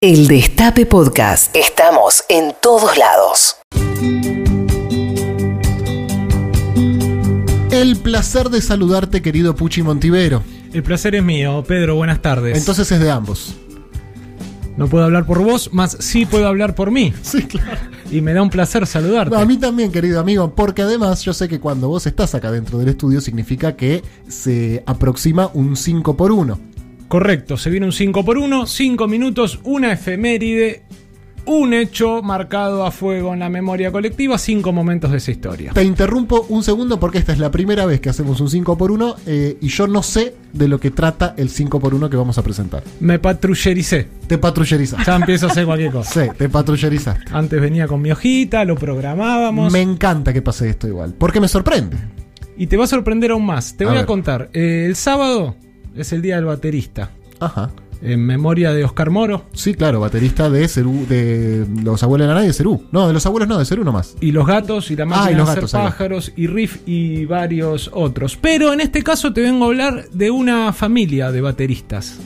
El Destape Podcast. Estamos en todos lados. El placer de saludarte, querido Puchi Montivero. El placer es mío, Pedro, buenas tardes. Entonces es de ambos. no puedo hablar por vos, más sí puedo hablar por mí. Sí, claro. Y me da un placer saludarte. No, a mí también, querido amigo, porque además yo sé que cuando vos estás acá dentro del estudio significa que se aproxima un 5 por 1 Correcto, se viene un 5 por 1 5 minutos, una efeméride, un hecho marcado a fuego en la memoria colectiva, cinco momentos de esa historia. Te interrumpo un segundo porque esta es la primera vez que hacemos un 5 por 1 y yo no sé de lo que trata el 5 por 1 que vamos a presentar. Me patrullericé. Te patrullerizas. Ya empiezo a hacer cualquier cosa. Sí, te patrullerizaste. Antes venía con mi hojita, lo programábamos. Me encanta que pase esto igual, porque me sorprende. Y te va a sorprender aún más. Te A voy a contar. Eh, el sábado es el día del baterista. Ajá. En memoria de Oscar Moro. Sí, claro, baterista de Cerú, de los abuelos de la y de Cerú. No, de los abuelos no, de Cerú nomás. y los gatos y la Ah, máquina y los de gatos, pájaros y Riff y varios otros. Pero en este caso te vengo a hablar de una familia de bateristas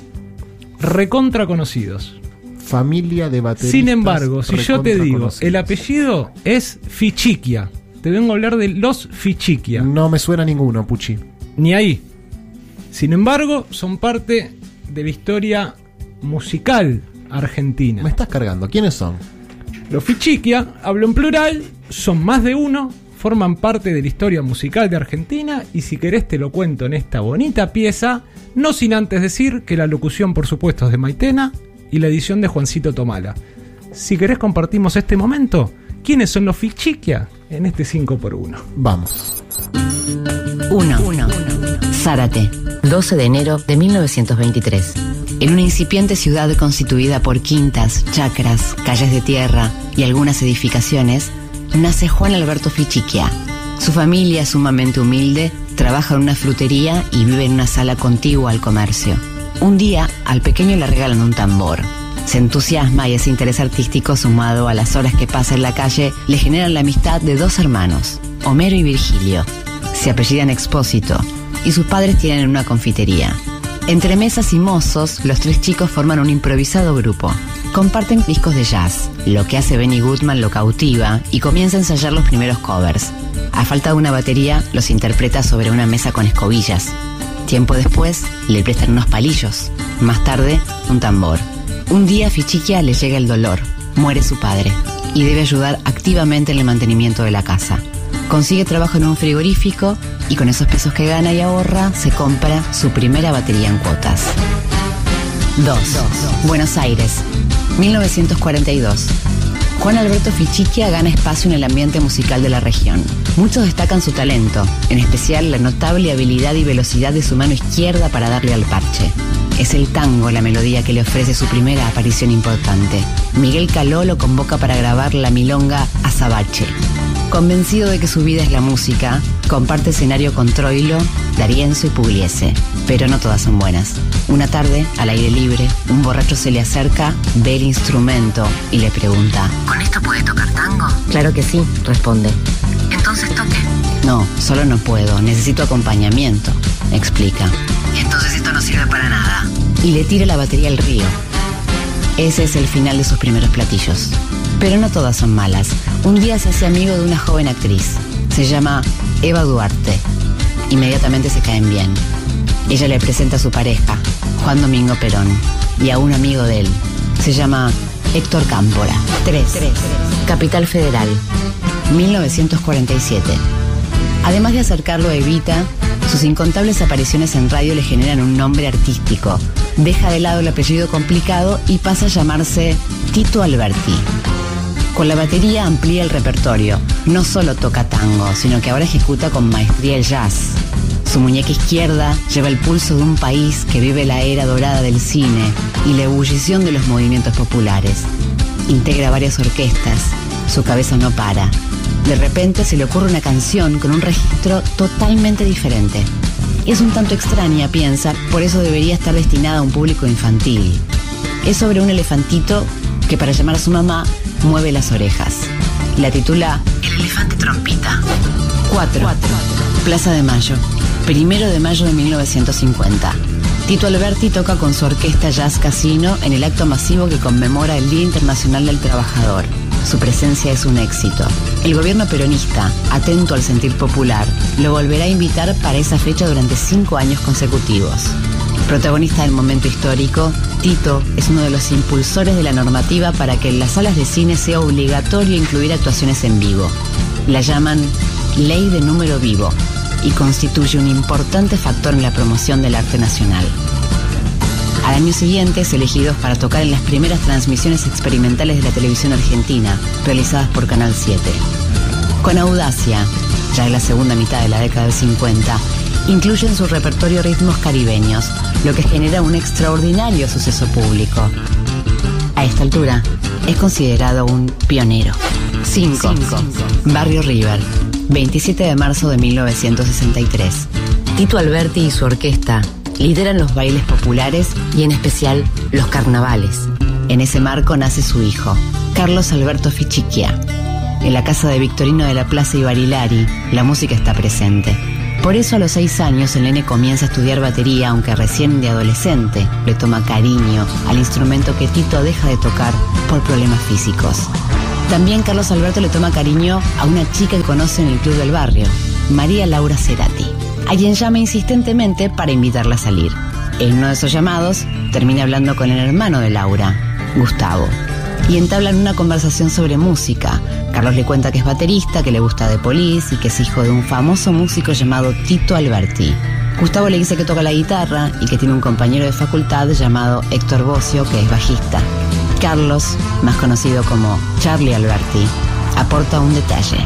recontra conocidos. Familia de bateristas. Sin embargo, si yo te digo, conocidos. el apellido es Fichiquia. Te vengo a hablar de los Fichiquia. No me suena ninguno, Puchi. Ni ahí. Sin embargo, son parte de la historia musical argentina. Me estás cargando. ¿Quiénes son? Los Fichiquia, hablo en plural, son más de uno, forman parte de la historia musical de Argentina y si querés te lo cuento en esta bonita pieza, no sin antes decir que la locución por supuesto es de Maitena y la edición de Juancito Tomala. Si querés compartimos este momento, ¿quiénes son los Fichiquia en este 5x1? Vamos. 1. Zárate, 12 de enero de 1923. En una incipiente ciudad constituida por quintas, chacras, calles de tierra y algunas edificaciones, nace Juan Alberto Fichiquia. Su familia, sumamente humilde, trabaja en una frutería y vive en una sala contigua al comercio. Un día, al pequeño le regalan un tambor. Se entusiasma y ese interés artístico sumado a las horas que pasa en la calle le generan la amistad de dos hermanos, Homero y Virgilio. Se apellidan Expósito y sus padres tienen una confitería. Entre mesas y mozos, los tres chicos forman un improvisado grupo. Comparten discos de jazz. Lo que hace Benny Goodman lo cautiva y comienza a ensayar los primeros covers. A falta de una batería, los interpreta sobre una mesa con escobillas. Tiempo después, le prestan unos palillos. Más tarde, un tambor. Un día a Fichiquia le llega el dolor. Muere su padre y debe ayudar activamente en el mantenimiento de la casa. Consigue trabajo en un frigorífico y con esos pesos que gana y ahorra se compra su primera batería en cuotas. 2. Buenos Aires, 1942. Juan Alberto Fichiquia gana espacio en el ambiente musical de la región. Muchos destacan su talento, en especial la notable habilidad y velocidad de su mano izquierda para darle al parche. Es el tango la melodía que le ofrece su primera aparición importante. Miguel Caló lo convoca para grabar la milonga Azabache. Convencido de que su vida es la música, comparte escenario con Troilo, Darienzo y Pugliese. Pero no todas son buenas. Una tarde, al aire libre, un borracho se le acerca, ve el instrumento y le pregunta: ¿Con esto puede tocar tango? Claro que sí, responde. Entonces toque. No, solo no puedo, necesito acompañamiento, explica. Entonces esto no sirve para nada. Y le tira la batería al río. Ese es el final de sus primeros platillos. Pero no todas son malas. Un día se hace amigo de una joven actriz. Se llama Eva Duarte. Inmediatamente se caen bien. Ella le presenta a su pareja, Juan Domingo Perón, y a un amigo de él. Se llama Héctor Cámpora. 3. Capital Federal. 1947. Además de acercarlo a Evita, sus incontables apariciones en radio le generan un nombre artístico. Deja de lado el apellido complicado y pasa a llamarse Tito Alberti. Con la batería amplía el repertorio. No solo toca tango, sino que ahora ejecuta con maestría el jazz. Su muñeca izquierda lleva el pulso de un país que vive la era dorada del cine y la ebullición de los movimientos populares. Integra varias orquestas. Su cabeza no para. De repente se le ocurre una canción con un registro totalmente diferente. Es un tanto extraña, piensa, por eso debería estar destinada a un público infantil. Es sobre un elefantito que para llamar a su mamá mueve las orejas. La titula El elefante trompita. 4. Plaza de Mayo. Primero de mayo de 1950. Tito Alberti toca con su orquesta Jazz Casino en el acto masivo que conmemora el Día Internacional del Trabajador. Su presencia es un éxito. El gobierno peronista, atento al sentir popular, lo volverá a invitar para esa fecha durante cinco años consecutivos. Protagonista del momento histórico, Tito es uno de los impulsores de la normativa para que en las salas de cine sea obligatorio incluir actuaciones en vivo. La llaman Ley de Número Vivo y constituye un importante factor en la promoción del arte nacional. Al año siguiente es elegido para tocar en las primeras transmisiones experimentales de la televisión argentina, realizadas por Canal 7. Con audacia, ya en la segunda mitad de la década del 50, incluye en su repertorio ritmos caribeños, lo que genera un extraordinario suceso público. A esta altura, es considerado un pionero. 5. Barrio River, 27 de marzo de 1963. Tito Alberti y su orquesta lideran los bailes populares y en especial los carnavales. En ese marco nace su hijo, Carlos Alberto Fichiquia. En la casa de Victorino de la Plaza Ibarilari, la música está presente. Por eso a los seis años el nene comienza a estudiar batería, aunque recién de adolescente le toma cariño al instrumento que Tito deja de tocar por problemas físicos. También Carlos Alberto le toma cariño a una chica que conoce en el club del barrio, María Laura Cerati, a quien llama insistentemente para invitarla a salir. En uno de esos llamados termina hablando con el hermano de Laura, Gustavo, y entablan una conversación sobre música. Carlos le cuenta que es baterista, que le gusta de Police y que es hijo de un famoso músico llamado Tito Alberti. Gustavo le dice que toca la guitarra y que tiene un compañero de facultad llamado Héctor Bocio, que es bajista. Carlos, más conocido como Charlie Alberti, aporta un detalle.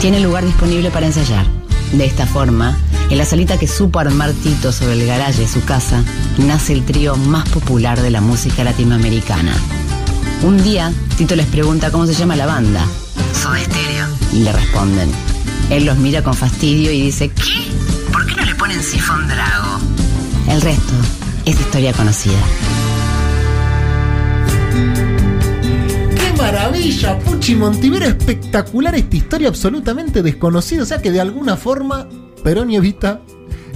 Tiene lugar disponible para ensayar. De esta forma, en la salita que supo armar Tito sobre el garaje de su casa, nace el trío más popular de la música latinoamericana. Un día, Tito les pregunta cómo se llama la banda. Soda. Y le responden. Él los mira con fastidio y dice, ¿qué? ¿Por qué no le ponen Sifón Drago? El resto es historia conocida. ¡Qué maravilla! Puchi Montivero, espectacular esta historia absolutamente desconocida. O sea que de alguna forma Perón y Evita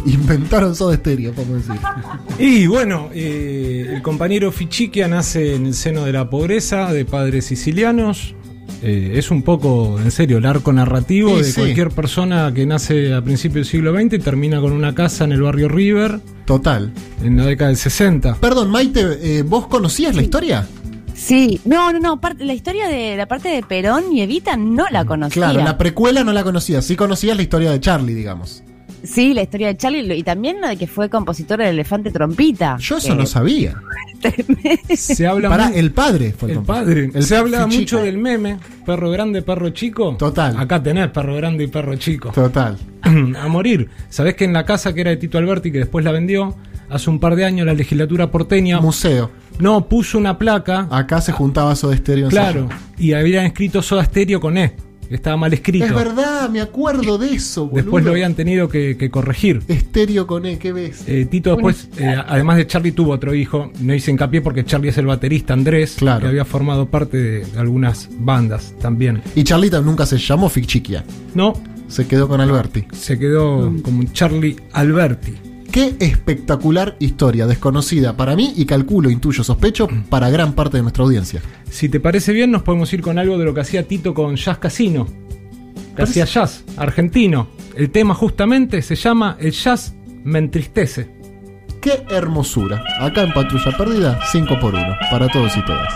inventaron Soda Stereo, podemos decir. Y bueno, eh, el compañero Fichiquia nace en el seno de la pobreza, de padres sicilianos. Eh, es un poco, en serio, el arco narrativo Sí, de sí. cualquier persona que nace a principios del siglo XX y termina con una casa en el barrio River Total. en la década del 60. Perdón, Maite, eh, ¿vos conocías la historia? Sí, no, no, no, parte- la historia de la parte de Perón y Evita no la conocía. Claro, la precuela no la conocías. Sí conocías la historia de Charlie, digamos. Sí, la historia de Charlie y también la de que fue compositor del Elefante Trompita. Yo eso Eh, no sabía. Se habla Pará, el padre fue el, padre. El Se habla mucho del meme, perro grande, perro chico. Total. Acá tenés perro grande y perro chico. Total. a morir. Sabés que en la casa que era de Tito Alberti, que después la vendió, hace un par de años la legislatura porteña Museo. no puso una placa, Acá se juntaba Soda Stereo. claro, y habían escrito Soda Stereo con E, estaba mal escrito. Es verdad, me acuerdo de eso, boludo. Después lo habían tenido que, que corregir. Estéreo con E, ¿qué ves? Eh, Tito después, eh, además de Charlie, tuvo otro hijo. No hice hincapié porque Charlie es el baterista Andrés, Claro. que había formado parte de, algunas bandas también. Y Charlita nunca se llamó Fichiquia. No, Se quedó con Alberti. se quedó como un Charlie Alberti. Qué espectacular historia, desconocida para mí y calculo, intuyo, sospecho, para gran parte de nuestra audiencia. Si te parece bien, nos podemos ir con algo de lo que hacía Tito con Jazz Casino. Que hacía jazz, argentino. El tema justamente se llama El jazz me entristece. Qué hermosura. Acá en Patrulla Perdida, 5 por 1 para todos y todas.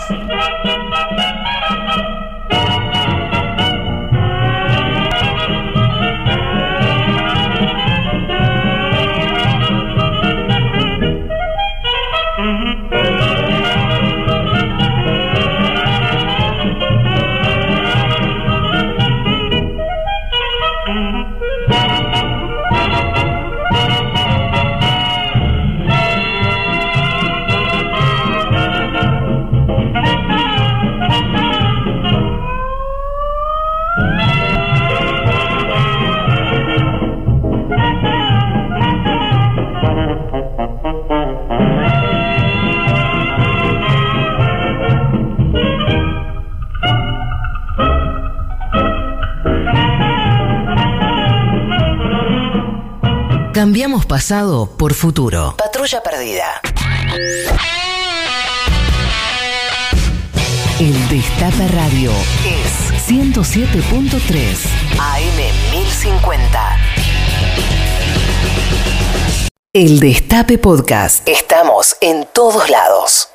Cambiamos pasado por futuro. Patrulla perdida. El Destape Radio es 107.3 AM 1050. El Destape Podcast. Estamos en todos lados.